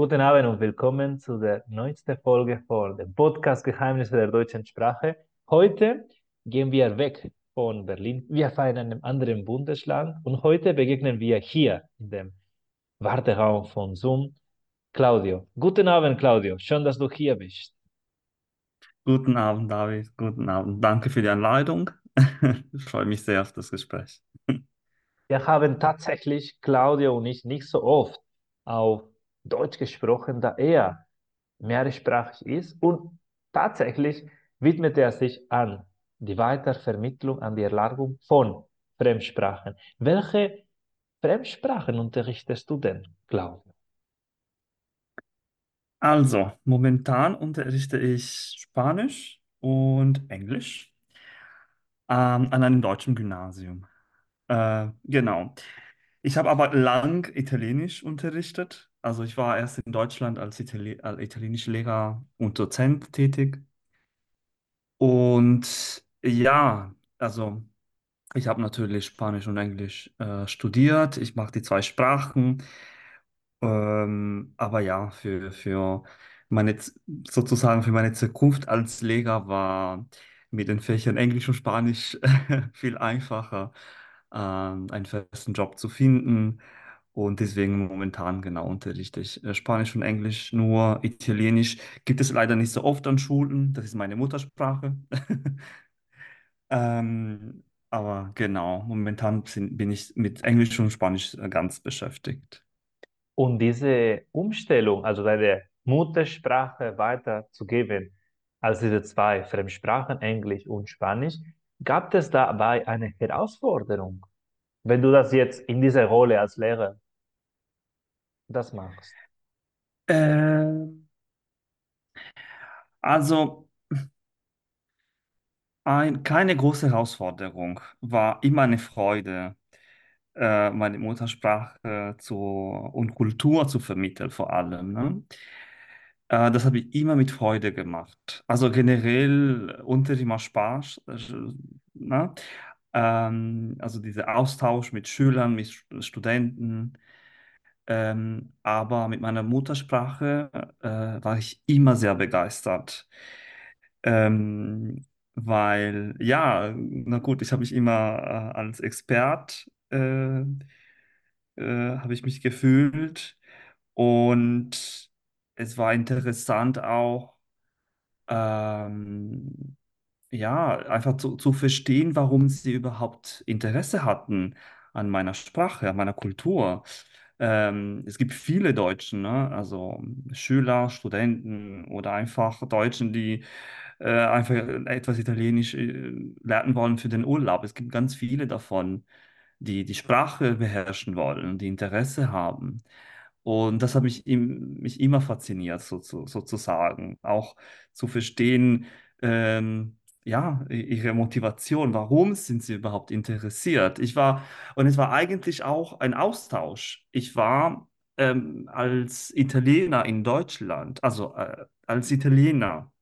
Guten Abend und willkommen zu der neuesten Folge von dem Podcast Geheimnisse der deutschen Sprache. Heute gehen wir weg von Berlin. Wir fahren in einem anderen Bundesland und heute begegnen wir hier in dem Warteraum von Zoom Claudio. Guten Abend, Claudio. Schön, dass du hier bist. Guten Abend, David. Guten Abend. Danke für die Einladung. Ich freue mich sehr auf das Gespräch. Wir haben tatsächlich, Claudio und ich, nicht so oft auf Deutsch gesprochen, da er mehrsprachig ist und tatsächlich widmet er sich an die Weitervermittlung, an die Erlangung von Fremdsprachen. Welche Fremdsprachen unterrichtest du denn, Claudio? Also, momentan unterrichte ich Spanisch und Englisch ähm, an einem deutschen Gymnasium. Äh, genau. Ich habe aber lang Italienisch unterrichtet. Also ich war erst in Deutschland als, Itali als italienischer Lehrer und Dozent tätig. Und ja, also Ich habe natürlich Spanisch und Englisch äh, studiert. Ich mache die zwei Sprachen. Ähm, aber ja, für, für meine, sozusagen für meine Zukunft als Lehrer war mit den Fächern Englisch und Spanisch viel einfacher, ähm, einen festen Job zu finden. Und deswegen momentan genau unterrichte ich äh, Spanisch und Englisch. Nur Italienisch gibt es leider nicht so oft an Schulen. Das ist meine Muttersprache. Ähm, aber genau, momentan bin ich mit Englisch und Spanisch äh, ganz beschäftigt. Und diese Umstellung, also deine Muttersprache weiterzugeben, als diese zwei Fremdsprachen, Englisch und Spanisch, gab es dabei eine Herausforderung, wenn du das jetzt in dieser Rolle als Lehrer das machst? Ähm, also ein, keine große Herausforderung, war immer eine Freude, äh, meine Muttersprache zu, und Kultur zu vermitteln vor allem. Ne? Äh, das habe ich immer mit Freude gemacht. Also generell Unterricht macht Spaß. äh, Ne? Ähm, also dieser Austausch mit Schülern, mit Studenten. Ähm, aber mit meiner Muttersprache äh, war ich immer sehr begeistert. Ähm, weil, ja, na gut, ich habe mich immer äh, als Expert äh, äh, habe ich mich gefühlt. Und es war interessant auch, ähm, ja, einfach zu, zu verstehen, warum sie überhaupt Interesse hatten an meiner Sprache, an meiner Kultur. Ähm, es gibt viele Deutschen, ne? Also Schüler, Studenten oder einfach Deutschen, die äh, einfach etwas Italienisch äh, lernen wollen für den Urlaub. Es gibt ganz viele davon, die die Sprache beherrschen wollen, die Interesse haben. Und das hat mich, mich immer fasziniert, so, so, sozusagen. Auch zu verstehen, ähm, ja, ihre Motivation, warum sind sie überhaupt interessiert? Ich war, und es war eigentlich auch ein Austausch. Ich war ähm, als Italiener in Deutschland, also äh, als Italiener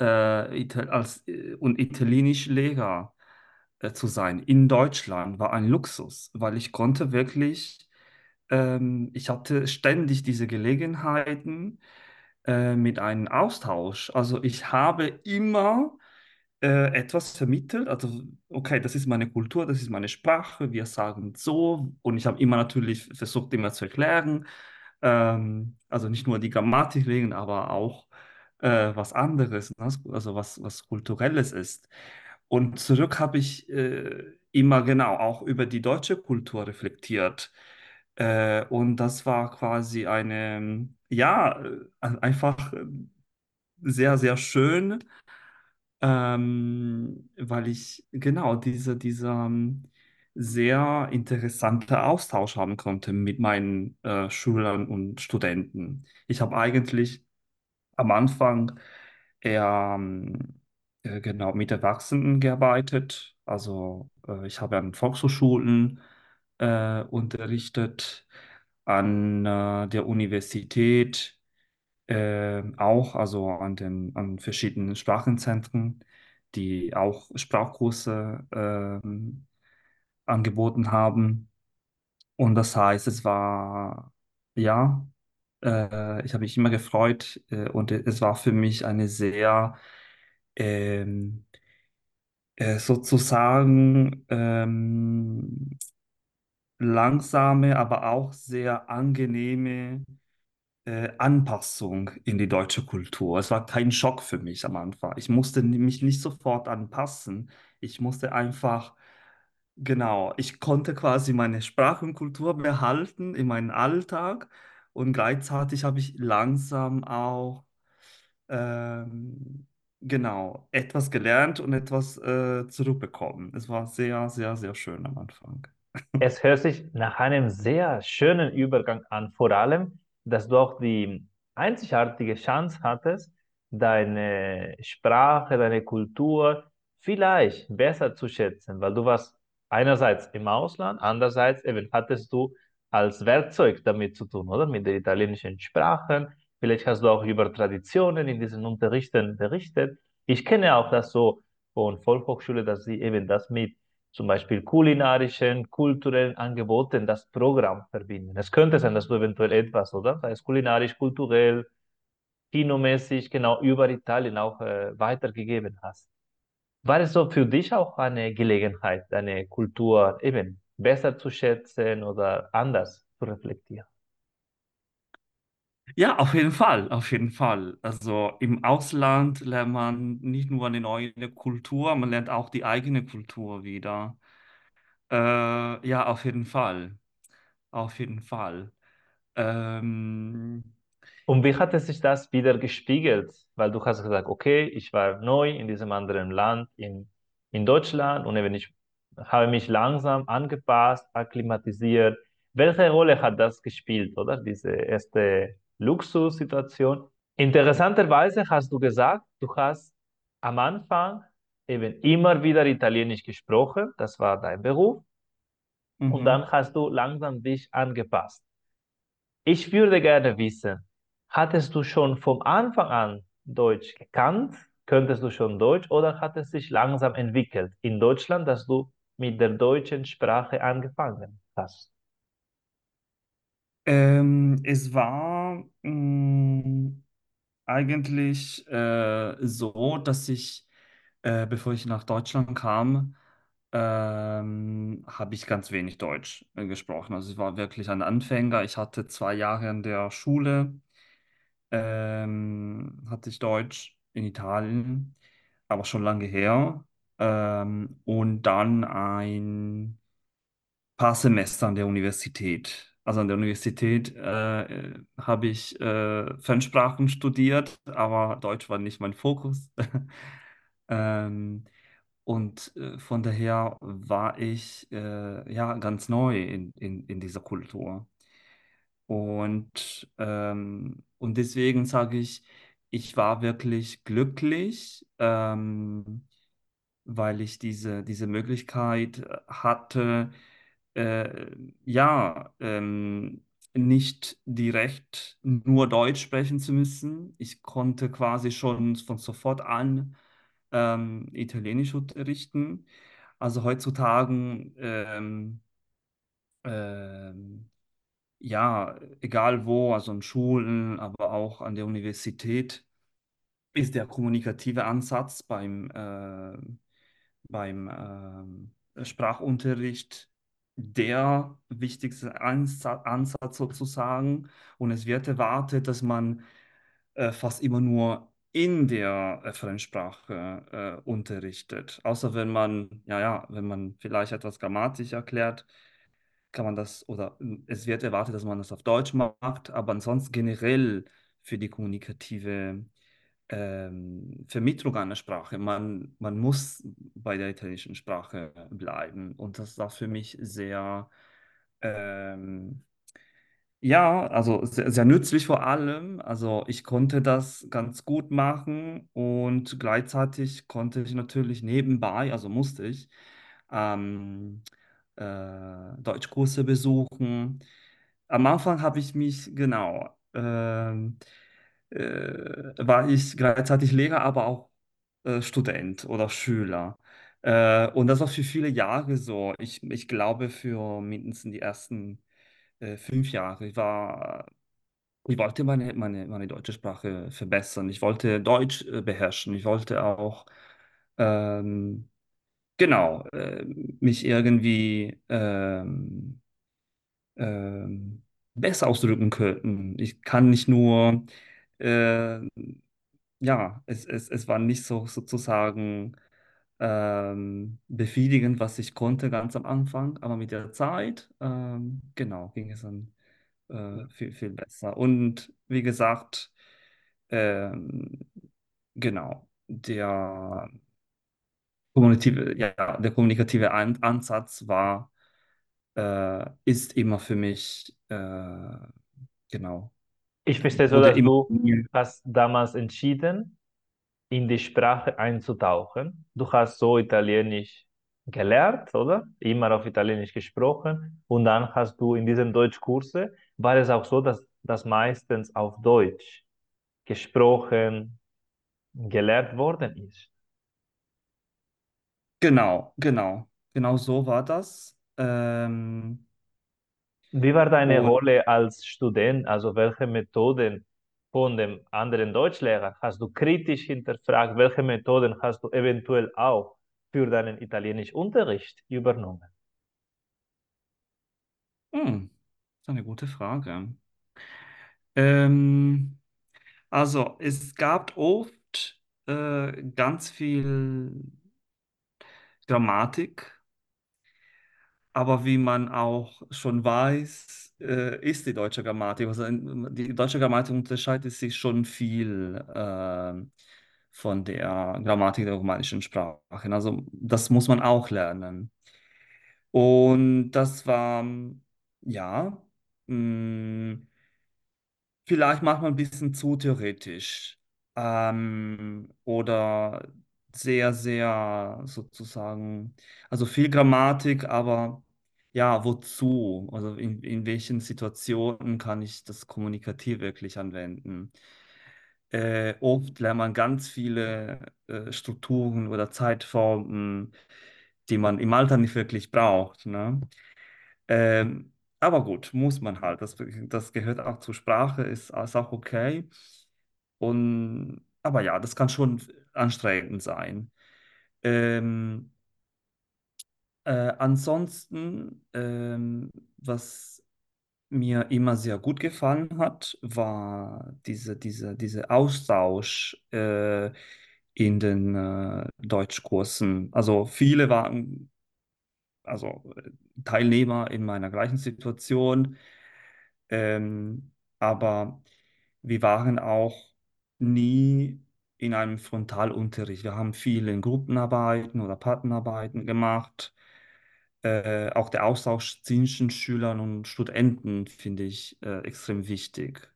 äh, Ital als, äh, und italienisch Lehrer äh, zu sein in Deutschland war ein Luxus, weil ich konnte wirklich, ähm, ich hatte ständig diese Gelegenheiten äh, mit einem Austausch. Also ich habe immer äh, etwas vermittelt. Also, okay, das ist meine Kultur, das ist meine Sprache, wir sagen so. Und ich habe immer natürlich versucht, immer zu erklären. Ähm, also nicht nur die Grammatik wegen, aber auch äh, was anderes, ne? Also was, was Kulturelles ist. Und zurück habe ich äh, immer genau auch über die deutsche Kultur reflektiert. Äh, und das war quasi eine, ja, äh, einfach äh, sehr, sehr schön ähm, weil ich genau diese, dieser ähm, sehr interessante Austausch haben konnte mit meinen äh, Schülern und Studenten. Ich habe eigentlich am Anfang eher ähm, äh, genau mit Erwachsenen gearbeitet. Also äh, ich habe an Volkshochschulen äh, unterrichtet, an äh, der Universität äh, auch, also an den an verschiedenen Sprachenzentren, die auch Sprachkurse ähm, angeboten haben. Und das heißt, es war ja. Äh, ich habe mich immer gefreut äh, und es war für mich eine sehr ähm, äh, sozusagen ähm, langsame, aber auch sehr angenehme äh, Anpassung in die deutsche Kultur. Es war kein Schock für mich am Anfang. Ich musste mich nicht sofort anpassen. Ich musste einfach, genau, ich konnte quasi meine Sprache und Kultur behalten in meinem Alltag und gleichzeitig habe ich langsam auch, ähm, genau, etwas gelernt und etwas äh, zurückbekommen. Es war sehr, sehr, sehr schön am Anfang. Es hört sich nach einem sehr schönen Übergang an, vor allem, dass du auch die einzigartige Chance hattest, deine Sprache, deine Kultur vielleicht besser zu schätzen, weil du warst einerseits im Ausland, andererseits eben hattest du als Werkzeug damit zu tun, oder? Mit der italienischen Sprache. Vielleicht hast du auch über Traditionen in diesen Unterrichten berichtet. Ich kenne auch das so von Volkshochschule, dass sie eben das mit zum Beispiel kulinarischen, kulturellen Angeboten das Programm verbinden. Es könnte sein, dass du eventuell etwas, oder? Sei es kulinarisch, kulturell, kinomäßig, genau über Italien auch äh, weitergegeben hast. War es so für dich auch eine Gelegenheit, deine Kultur eben besser zu schätzen oder anders zu reflektieren? Ja, auf jeden Fall, auf jeden Fall. Also im Ausland lernt man nicht nur eine neue Kultur, man lernt auch die eigene Kultur wieder. Äh, ja, auf jeden Fall, auf jeden Fall. Ähm, Und wie hat es sich das wieder gespiegelt? Weil du hast gesagt, okay, ich war neu in diesem anderen Land, in, in Deutschland, und eben ich habe mich langsam angepasst, akklimatisiert. Welche Rolle hat das gespielt, oder? Diese erste Luxussituation. Interessanterweise hast du gesagt, du hast am Anfang eben immer wieder Italienisch gesprochen, das war dein Beruf, und mhm. dann hast du langsam dich angepasst. Ich würde gerne wissen, hattest du schon vom Anfang an Deutsch gekannt? Könntest du schon Deutsch oder hat es sich langsam entwickelt in Deutschland, dass du mit der deutschen Sprache angefangen hast? Ähm, es war mh, eigentlich äh, so, dass ich, äh, bevor ich nach Deutschland kam, ähm, habe ich ganz wenig Deutsch äh, gesprochen. Also ich war wirklich ein Anfänger. Ich hatte zwei Jahre in der Schule, ähm, hatte ich Deutsch in Italien, aber schon lange her. Ähm, und dann ein paar Semester an der Universität. Also an der Universität äh, habe ich äh, Fremdsprachen studiert, aber Deutsch war nicht mein Fokus. Ähm, und äh, von daher war ich äh, ja ganz neu in, in, in dieser Kultur. Und, ähm, und deswegen sage ich, ich war wirklich glücklich, ähm, weil ich diese, diese Möglichkeit äh, hatte, äh, ja, ähm, nicht direkt nur Deutsch sprechen zu müssen. Ich konnte quasi schon von sofort an ähm, Italienisch unterrichten. Also heutzutage, ähm, ähm, ja, egal wo, also in Schulen, aber auch an der Universität, ist der kommunikative Ansatz beim, äh, beim ähm, Sprachunterricht der wichtigste Ansatz, sozusagen. Und es wird erwartet, dass man äh, fast immer nur in der äh, Fremdsprache äh, unterrichtet. Außer wenn man, ja, ja, wenn man vielleicht etwas grammatisch erklärt, kann man das, oder äh, es wird erwartet, dass man das auf Deutsch macht, aber ansonsten generell für die kommunikative ähm, Vermittlung einer Sprache. Man, man muss bei der italienischen Sprache bleiben. Und das war für mich sehr, ähm, ja, also sehr, sehr nützlich vor allem. Also ich konnte das ganz gut machen und gleichzeitig konnte ich natürlich nebenbei, also musste ich, ähm, äh, Deutschkurse besuchen. Am Anfang habe ich mich, genau, ähm, äh, war ich gleichzeitig Lehrer, aber auch äh, Student oder Schüler. Äh, und das war für viele Jahre so. Ich, ich glaube, für mindestens die ersten äh, fünf Jahre. Ich war ich wollte meine, meine, meine deutsche Sprache verbessern. Ich wollte Deutsch äh, beherrschen. Ich wollte auch, ähm, genau, äh, mich irgendwie ähm, ähm, besser ausdrücken können. Ich kann nicht nur, äh, ja, es, es, es war nicht so sozusagen ähm, befriedigend, was ich konnte ganz am Anfang, aber mit der Zeit, ähm, genau, ging es dann äh, viel, viel besser. Und wie gesagt, ähm, genau, der kommunikative, ja, der kommunikative An Ansatz war, äh, ist immer für mich, äh, genau, Ich verstehe so, dass du hast damals entschieden, in die Sprache einzutauchen. Du hast so Italienisch gelernt, oder? Immer auf Italienisch gesprochen. Und dann hast du in diesem Deutschkurse, war es auch so, dass das meistens auf Deutsch gesprochen, gelehrt worden ist. Genau, genau, genau so war das. Ähm, Wie war deine und Rolle als Student? Also welche Methoden von dem anderen Deutschlehrer hast du kritisch hinterfragt? Welche Methoden hast du eventuell auch für deinen Italienischunterricht übernommen? hm, das ist eine gute Frage. Ähm, also, es gab oft äh, ganz viel Grammatik, aber wie man auch schon weiß, äh, ist die deutsche Grammatik, also die deutsche Grammatik unterscheidet sich schon viel äh, von der Grammatik der romanischen Sprachen. Also, das muss man auch lernen. Und das war, ja, mh, vielleicht manchmal ein bisschen zu theoretisch ähm, oder sehr, sehr sozusagen, also viel Grammatik, aber ja, wozu? Also in, in welchen Situationen kann ich das kommunikativ wirklich anwenden? Äh, oft lernt man ganz viele äh, Strukturen oder Zeitformen, die man im Alltag nicht wirklich braucht, ne? Ähm, aber gut, muss man halt. Das, das gehört auch zur Sprache, ist, ist auch okay. Und, aber ja, das kann schon anstrengend sein. Ähm, äh, ansonsten, ähm, was mir immer sehr gut gefallen hat, war diese, diese, diese Austausch äh, in den äh, Deutschkursen. Also viele waren also äh, Teilnehmer in meiner gleichen Situation. Ähm, aber wir waren auch nie in einem Frontalunterricht. Wir haben viel in Gruppenarbeiten oder Partnerarbeiten gemacht. Äh, auch der Austausch zwischen Schülern und Studenten finde ich äh, extrem wichtig.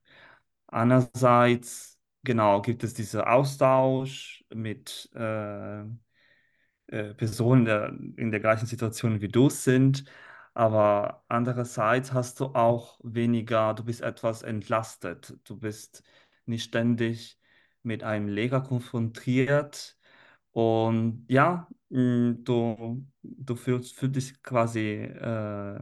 Einerseits, genau, gibt es diesen Austausch mit äh, äh, Personen der, in der gleichen Situation wie du sind, aber andererseits hast du auch weniger, du bist etwas entlastet, du bist nicht ständig mit einem Lehrer konfrontiert und ja, mh, du, du fühlst, fühlst dich quasi äh,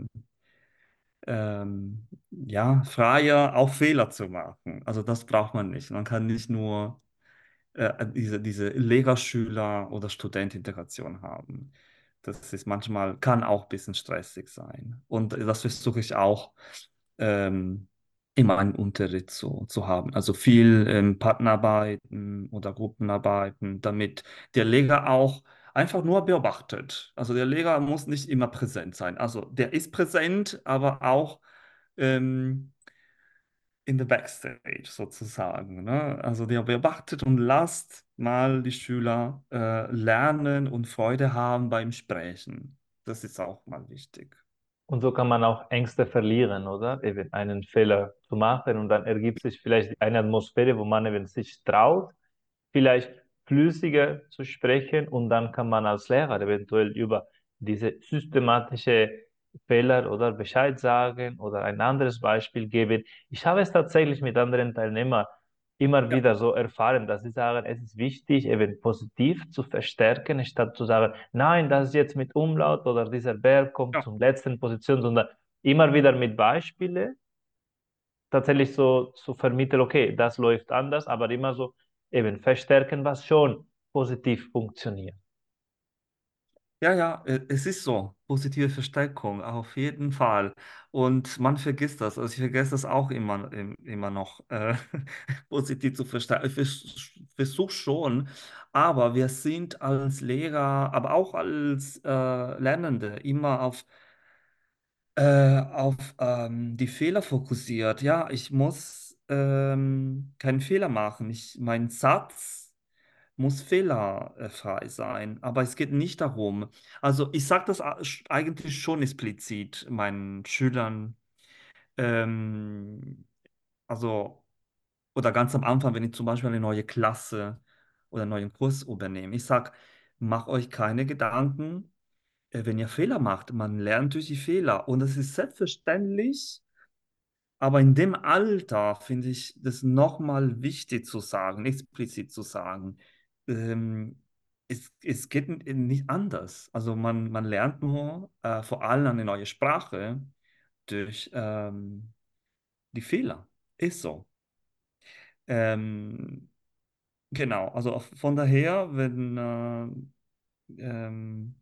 ähm, ja, freier, auch Fehler zu machen. Also das braucht man nicht. Man kann nicht nur äh, diese, diese Lehrer-Schüler- oder Studentintegration haben. Das ist manchmal, kann auch ein bisschen stressig sein. Und das versuche ich auch ähm, in meinem Unterricht zu, zu haben. Also viel ähm, Partnerarbeiten oder Gruppenarbeiten, damit der Lehrer auch einfach nur beobachtet. Also der Lehrer muss nicht immer präsent sein. Also der ist präsent, aber auch ähm, in the backstage sozusagen. Ne? Also der beobachtet und lasst mal die Schüler äh, lernen und Freude haben beim Sprechen. Das ist auch mal wichtig. Und so kann man auch Ängste verlieren, oder? Eben einen Fehler zu machen und dann ergibt sich vielleicht eine Atmosphäre, wo man eben sich traut, vielleicht flüssiger zu sprechen und dann kann man als Lehrer eventuell über diese systematische Fehler oder Bescheid sagen oder ein anderes Beispiel geben. Ich habe es tatsächlich mit anderen Teilnehmern immer Ja, wieder so erfahren, dass sie sagen, es ist wichtig, eben positiv zu verstärken, statt zu sagen, nein, das ist jetzt mit Umlaut oder dieser Verb kommt ja, zum letzten Position, sondern immer wieder mit Beispielen tatsächlich so zu vermitteln, okay, das läuft anders, aber immer so eben verstärken, was schon positiv funktioniert. Ja, ja, äh, es ist so. Positive Verstärkung, auf jeden Fall. Und man vergisst das. Also ich vergesse das auch immer, im- immer noch, äh, positiv zu verstärken. Ich vers versuche schon, aber wir sind als Lehrer, aber auch als äh, Lernende immer auf, äh, auf ähm, die Fehler fokussiert. Ja, ich muss ähm, keinen Fehler machen. Ich, mein Satz muss fehlerfrei sein. Aber es geht nicht darum. Also ich sage das eigentlich schon explizit meinen Schülern. Ähm, also, oder ganz am Anfang, wenn ich zum Beispiel eine neue Klasse oder einen neuen Kurs übernehme. Ich sage, macht euch keine Gedanken, äh, wenn ihr Fehler macht. Man lernt durch die Fehler. Und es ist selbstverständlich. Aber in dem Alter finde ich das nochmal wichtig zu sagen, explizit zu sagen. Ähm, es, es geht nicht anders. Also man, man lernt nur äh, vor allem eine neue Sprache durch ähm, die Fehler. Ist so. Ähm, genau, also von daher, wenn, äh, ähm,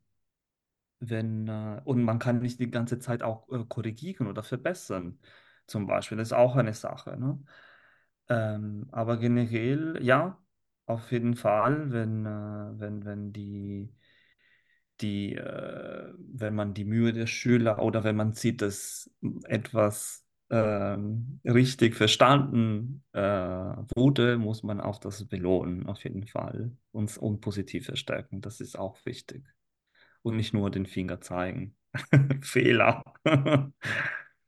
wenn, äh, und man kann nicht die ganze Zeit auch äh, korrigieren oder verbessern, zum Beispiel. Das ist auch eine Sache, ne? Ähm, aber generell, ja, auf jeden Fall, wenn, äh, wenn, wenn die, die, äh, wenn man die Mühe der Schüler oder wenn man sieht, dass etwas ähm, richtig verstanden äh, wurde, muss man auch das belohnen, auf jeden Fall. Und, und positiv verstärken, das ist auch wichtig. Und nicht nur den Finger zeigen. Fehler.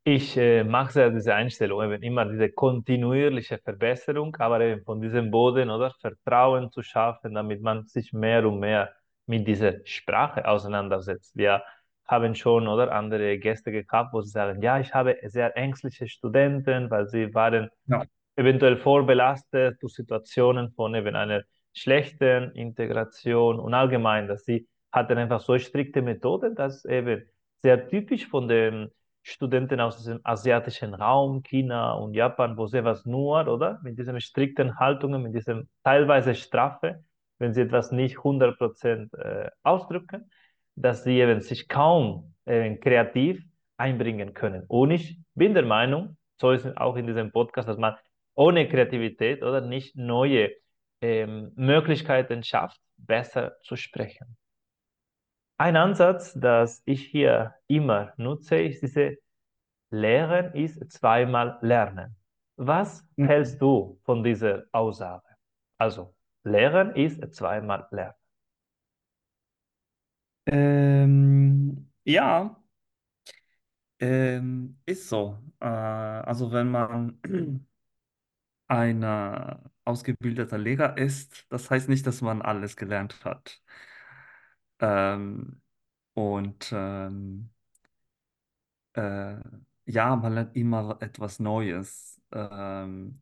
Ich äh, mag sehr diese Einstellung, eben immer diese kontinuierliche Verbesserung, aber eben von diesem Boden, oder, Vertrauen zu schaffen, damit man sich mehr und mehr mit dieser Sprache auseinandersetzt. Wir haben schon, oder, andere Gäste gehabt, wo sie sagen, ja, ich habe sehr ängstliche Studenten, weil sie waren Ja, eventuell vorbelastet durch Situationen von eben einer schlechten Integration und allgemein, dass sie hatten einfach so strikte Methoden, dass eben sehr typisch von den Studenten aus dem asiatischen Raum, China und Japan, wo sie etwas nur, oder, mit diesen strikten Haltungen, mit diesem teilweise Strafe, wenn sie etwas nicht 100% äh, ausdrücken, dass sie eben sich kaum äh, kreativ einbringen können. Und ich bin der Meinung, so ist es auch in diesem Podcast, dass man ohne Kreativität oder nicht neue ähm, Möglichkeiten schafft, besser zu sprechen. Ein Ansatz, das ich hier immer nutze, ist diese Lehren ist zweimal Lernen. Was Mhm. hältst du von dieser Aussage? Also, Lehren ist zweimal Lernen. Ähm, ja. Ähm, ist so. Äh, also wenn man ein äh, ausgebildeter Lehrer ist, das heißt nicht, dass man alles gelernt hat. Ähm, und ähm, äh, ja, man lernt immer etwas Neues ähm,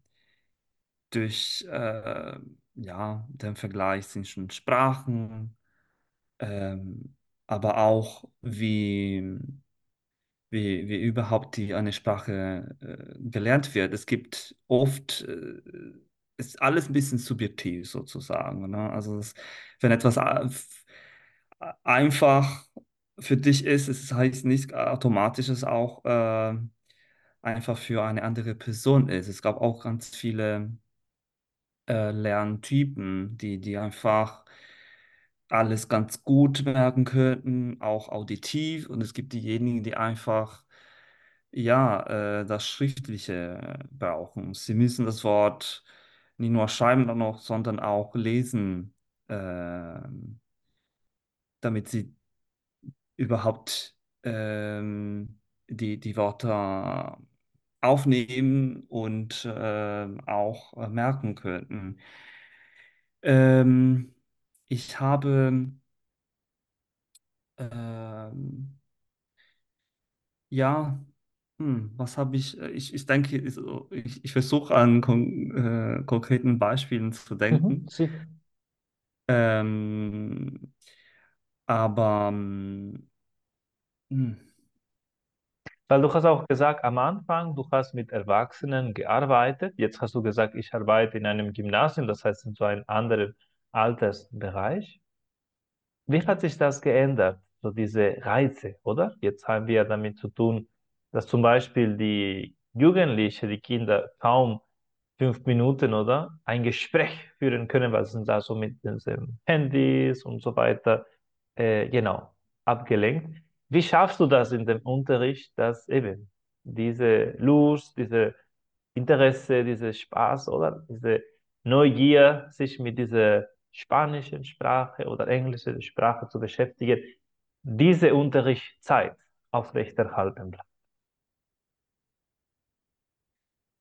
durch äh, ja, den Vergleich zwischen Sprachen, ähm, aber auch wie wie, wie überhaupt die eine Sprache äh, gelernt wird. Es gibt oft, äh, ist alles ein bisschen subjektiv sozusagen. Ne? Also es, wenn etwas f- einfach für dich ist, es heißt nicht automatisch, dass es auch äh, einfach für eine andere Person ist. Es gab auch ganz viele äh, Lerntypen, die, die einfach alles ganz gut merken könnten, auch auditiv. Und es gibt diejenigen, die einfach, ja, äh, das Schriftliche brauchen. Sie müssen das Wort nicht nur schreiben, sondern auch lesen, ähm, damit sie überhaupt ähm, die, die Wörter aufnehmen und ähm, auch äh, merken könnten. Ähm, ich habe, ähm, ja, hm, was habe ich, äh, ich, ich denke, ich, ich, versuche an kon äh, konkreten Beispielen zu Mhm, denken. sicher. Ähm, aber, hm, Weil du hast auch gesagt, am Anfang, du hast mit Erwachsenen gearbeitet. Jetzt hast du gesagt, ich arbeite in einem Gymnasium, das heißt in so einem anderen Altersbereich. Wie hat sich das geändert? So diese Reize, oder? Jetzt haben wir damit zu tun, dass zum Beispiel die Jugendlichen, die Kinder kaum fünf Minuten, oder? Ein Gespräch führen können, weil sie sind da so mit den Handys und so weiter, äh, genau, abgelenkt. Wie schaffst du das in dem Unterricht, dass eben diese Lust, diese Interesse, diese Spaß oder diese Neugier, sich mit dieser spanischen Sprache oder englischen Sprache zu beschäftigen, diese Unterrichtszeit aufrechterhalten bleibt.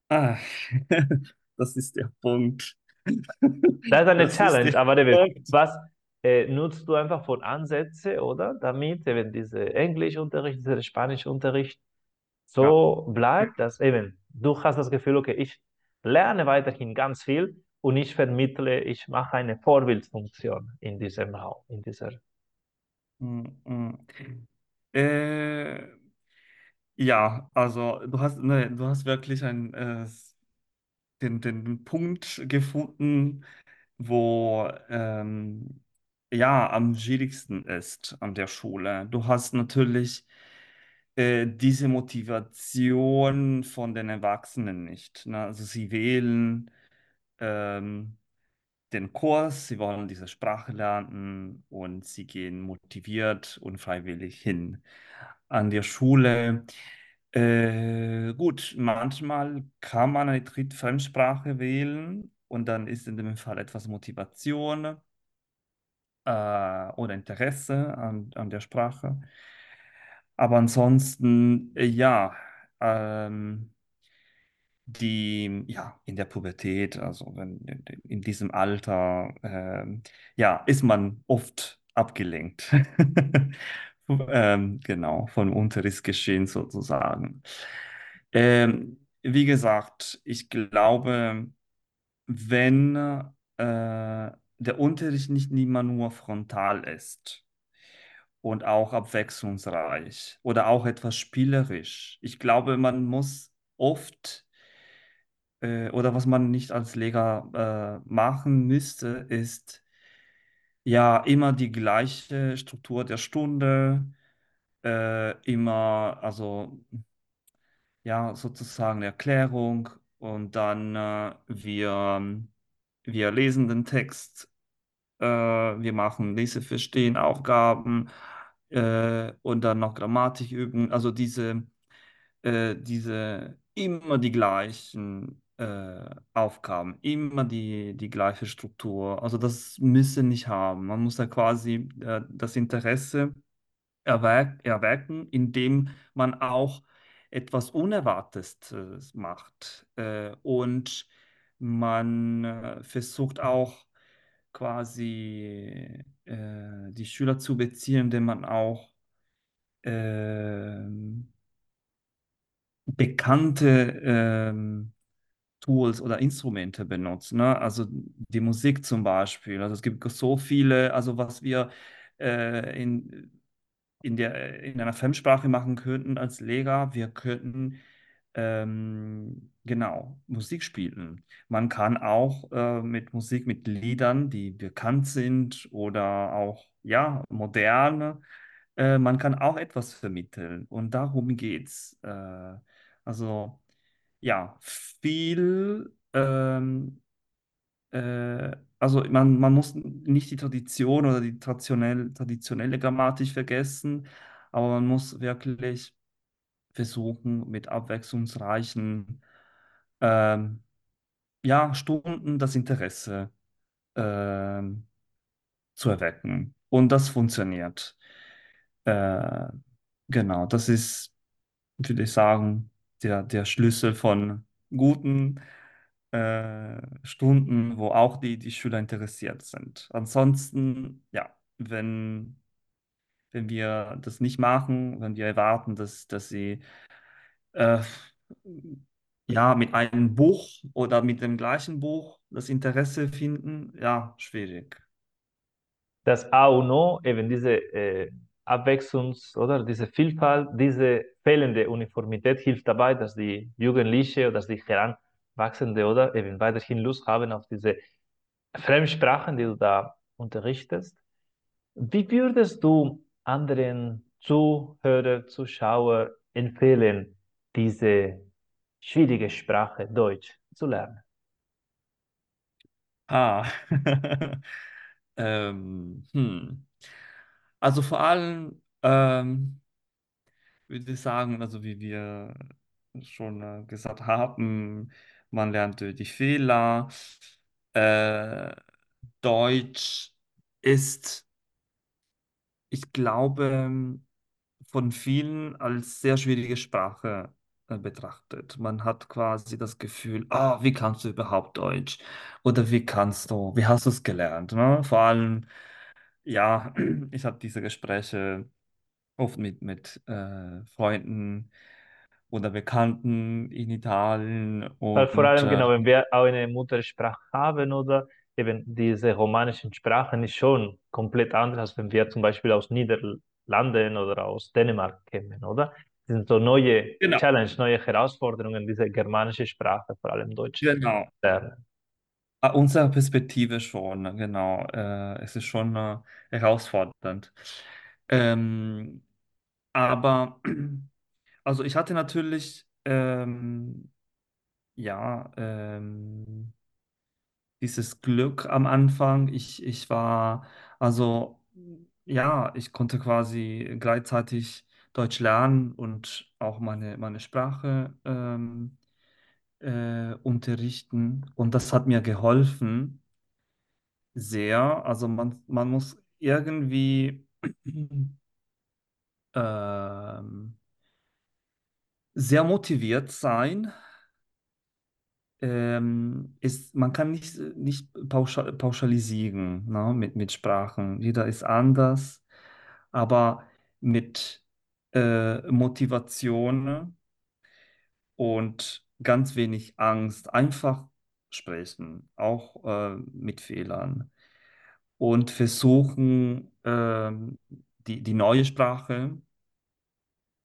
Ah, das ist der Punkt. Das ist eine Das Challenge, aber Punkt. was äh, nutzt du einfach von Ansätze, oder? Damit eben dieser Englischunterricht, dieser Spanischunterricht Ja. so bleibt, dass eben du hast das Gefühl, okay, ich lerne weiterhin ganz viel und ich vermittle, ich mache eine Vorbildfunktion in diesem Raum, in dieser. Mm, mm. Äh, ja, also du hast, ne, du hast wirklich ein, äh, den, den Punkt gefunden, wo ähm, ja am schwierigsten ist an der Schule. Du hast natürlich äh, diese Motivation von den Erwachsenen nicht. Ne? Also sie wählen ähm, den Kurs, sie wollen diese Sprache lernen und sie gehen motiviert und freiwillig hin. An der Schule, äh, gut, manchmal kann man eine Dritt-Fremdsprache wählen und dann ist in dem Fall etwas Motivation äh, oder Interesse an, an der Sprache. Aber ansonsten, äh, ja, ähm, die ja in der Pubertät, also wenn, in diesem Alter, ähm, ja, ist man oft abgelenkt. Ähm, genau, vom Unterrichtsgeschehen sozusagen. Ähm, wie gesagt, ich glaube, wenn äh, der Unterricht nicht immer nur frontal ist und auch abwechslungsreich oder auch etwas spielerisch, ich glaube, man muss oft äh, oder was man nicht als Lehrer äh, machen müsste, ist ja immer die gleiche Struktur der Stunde, äh, immer, also ja, sozusagen Erklärung und dann äh, wir, wir lesen den Text, äh, wir machen Leseverstehen, Aufgaben äh, und dann noch Grammatik üben. Also diese, äh, diese immer die gleichen äh, Aufgaben, immer die, die gleiche Struktur. Also das müssen nicht haben. Man muss da quasi äh, das Interesse erweck, erwecken, indem man auch etwas Unerwartetes macht. Äh, und man äh, versucht auch quasi äh, die Schüler zu beziehen, indem man auch ähm, bekannte ähm, Tools oder Instrumente benutzt. Ne? Also die Musik zum Beispiel. Also es gibt so viele, also was wir äh, in in der, in einer Fremdsprache machen könnten als Lehrer. Wir könnten ähm, genau Musik spielen. Man kann auch äh, mit Musik, mit Liedern, die bekannt sind oder auch ja moderne, äh, man kann auch etwas vermitteln. Und darum geht's. Äh, also ja, viel. Ähm, äh, also man, man muss nicht die Tradition oder die traditionell, traditionelle Grammatik vergessen, aber man muss wirklich versuchen, mit abwechslungsreichen ähm, ja, Stunden das Interesse ähm, zu erwecken. Und das funktioniert. Äh, genau, das ist, würde ich sagen, der, der Schlüssel von guten äh, Stunden, wo auch die, die Schüler interessiert sind. Ansonsten, ja, wenn, wenn wir das nicht machen, wenn wir erwarten, dass, dass sie äh, ja, mit einem Buch oder mit dem gleichen Buch das Interesse finden, ja, schwierig. Das A und O, eben diese äh, Abwechslungs- oder diese Vielfalt, diese fehlende Uniformität hilft dabei, dass die Jugendliche oder dass die Heranwachsende oder eben weiterhin Lust haben auf diese Fremdsprachen, die du da unterrichtest. Wie würdest du anderen Zuhörer, Zuschauer empfehlen, diese schwierige Sprache Deutsch zu lernen? Ah, ähm, hm. Also vor allem ähm, würde ich sagen, also wie wir schon äh, gesagt haben, man lernt durch die Fehler. Äh, Deutsch ist, ich glaube, von vielen als sehr schwierige Sprache äh, betrachtet. Man hat quasi das Gefühl, ah, wie kannst du überhaupt Deutsch? Oder wie kannst du, wie hast du es gelernt? Ne? Vor allem, ja, ich habe diese Gespräche oft mit, mit äh, Freunden oder Bekannten in Italien Weil vor allem äh, genau, wenn wir auch eine Muttersprache haben oder eben diese romanischen Sprachen ist schon komplett anders, als wenn wir zum Beispiel aus Niederlanden oder aus Dänemark kämen, oder? Das sind so neue genau, Challenge, neue Herausforderungen, diese germanische Sprache, vor allem Deutsch genau. lernen. Ah, Unsere Perspektive schon, genau. Äh, es ist schon äh, herausfordernd. Ähm, aber, also ich hatte natürlich, ähm, ja, ähm, dieses Glück am Anfang. Ich, ich war, also, ja, ich konnte quasi gleichzeitig Deutsch lernen und auch meine, meine Sprache ähm, äh, unterrichten. Und das hat mir geholfen sehr. Also man, man muss irgendwie ähm, sehr motiviert sein. Ähm, ist, man kann nicht, nicht pauschal, pauschalisieren, ne, mit, mit Sprachen. Jeder ist anders, aber mit äh, Motivation und ganz wenig Angst einfach sprechen, auch äh, mit Fehlern. und versuchen, ähm, die, die neue Sprache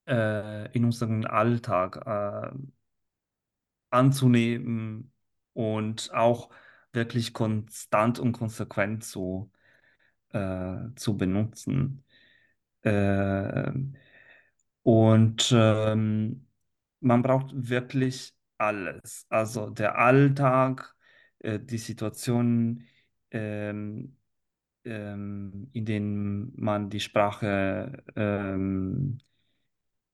äh, in unseren Alltag äh, anzunehmen und auch wirklich konstant und konsequent zu, äh, zu benutzen. Ähm, und ähm, man braucht wirklich alles. Also der Alltag, äh, die Situation, ähm, ähm, in denen man die Sprache ähm,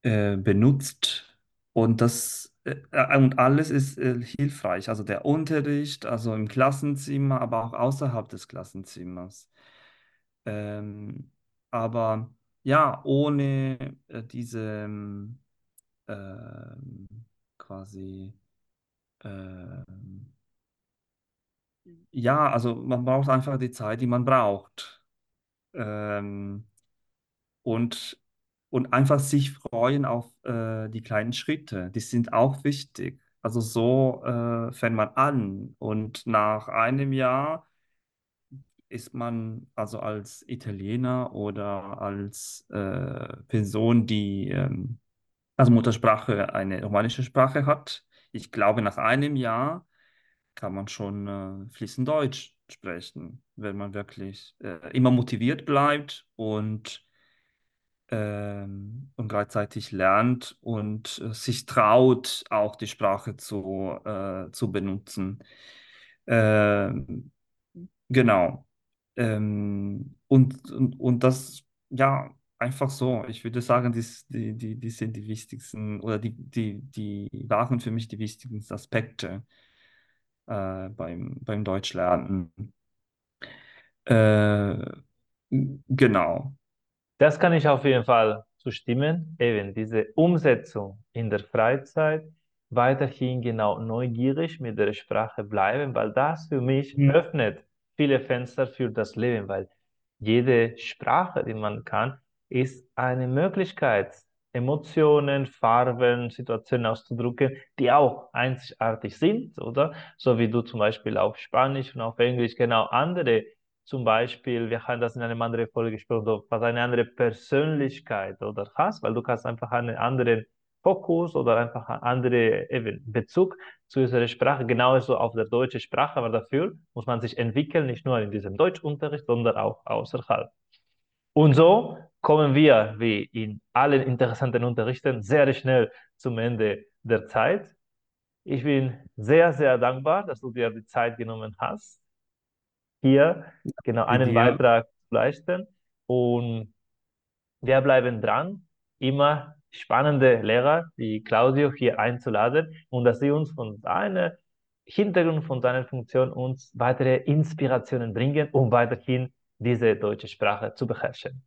äh, benutzt. Und das äh, äh, und alles ist äh, hilfreich. Also der Unterricht, also im Klassenzimmer, aber auch außerhalb des Klassenzimmers. Ähm, aber ja, ohne äh, diese ähm, quasi ähm, ja, also man braucht einfach die Zeit, die man braucht. Ähm, und, und einfach sich freuen auf äh, die kleinen Schritte. Die sind auch wichtig. Also so äh, fängt man an und nach einem Jahr ist man also als Italiener oder als äh, Person, die ähm, als Muttersprache eine romanische Sprache hat. Ich glaube, nach einem Jahr kann man schon äh, fließend Deutsch sprechen, wenn man wirklich äh, immer motiviert bleibt und ähm, und gleichzeitig lernt und äh, sich traut, auch die Sprache zu, äh, zu benutzen. Ähm, genau. Ähm, und, und, und das, ja, einfach so. Ich würde sagen, die, die, die sind die wichtigsten oder die, die, die waren für mich die wichtigsten Aspekte äh, beim, beim Deutschlernen. Äh, genau. Das kann ich auf jeden Fall zustimmen. Eben diese Umsetzung in der Freizeit, weiterhin genau neugierig mit der Sprache bleiben, weil das für mich Hm. öffnet viele Fenster für das Leben, weil jede Sprache, die man kann, ist eine Möglichkeit, Emotionen, Farben, Situationen auszudrücken, die auch einzigartig sind, oder? So wie du zum Beispiel auf Spanisch und auf Englisch genau andere zum Beispiel, wir haben das in einer anderen Folge gesprochen, was eine andere Persönlichkeit oder hast, weil du kannst einfach einen anderen Fokus oder einfach einen anderen Bezug zu unserer Sprache, genauso auf der deutschen Sprache, aber dafür muss man sich entwickeln, nicht nur in diesem Deutschunterricht, sondern auch außerhalb. Und so kommen wir, wie in allen interessanten Unterrichten, sehr schnell zum Ende der Zeit. Ich bin sehr, sehr dankbar, dass du dir die Zeit genommen hast, hier genau einen Beitrag zu leisten. Und wir bleiben dran, immer spannende Lehrer wie Claudio hier einzuladen und dass sie uns von seinem Hintergrund, von seiner Funktion uns weitere Inspirationen bringen, um weiterhin diese deutsche Sprache zu beherrschen.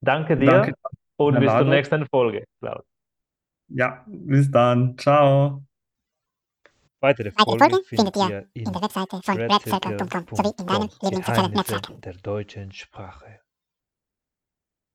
Danke dir Danke. und bis zur nächsten Folge, Claudio. Ja, bis dann. Ciao. Weitere Folgen findet ihr in der Webseite von redcircle.com sowie in deinen Lieblingssozialen Netzwerken der deutschen Sprache.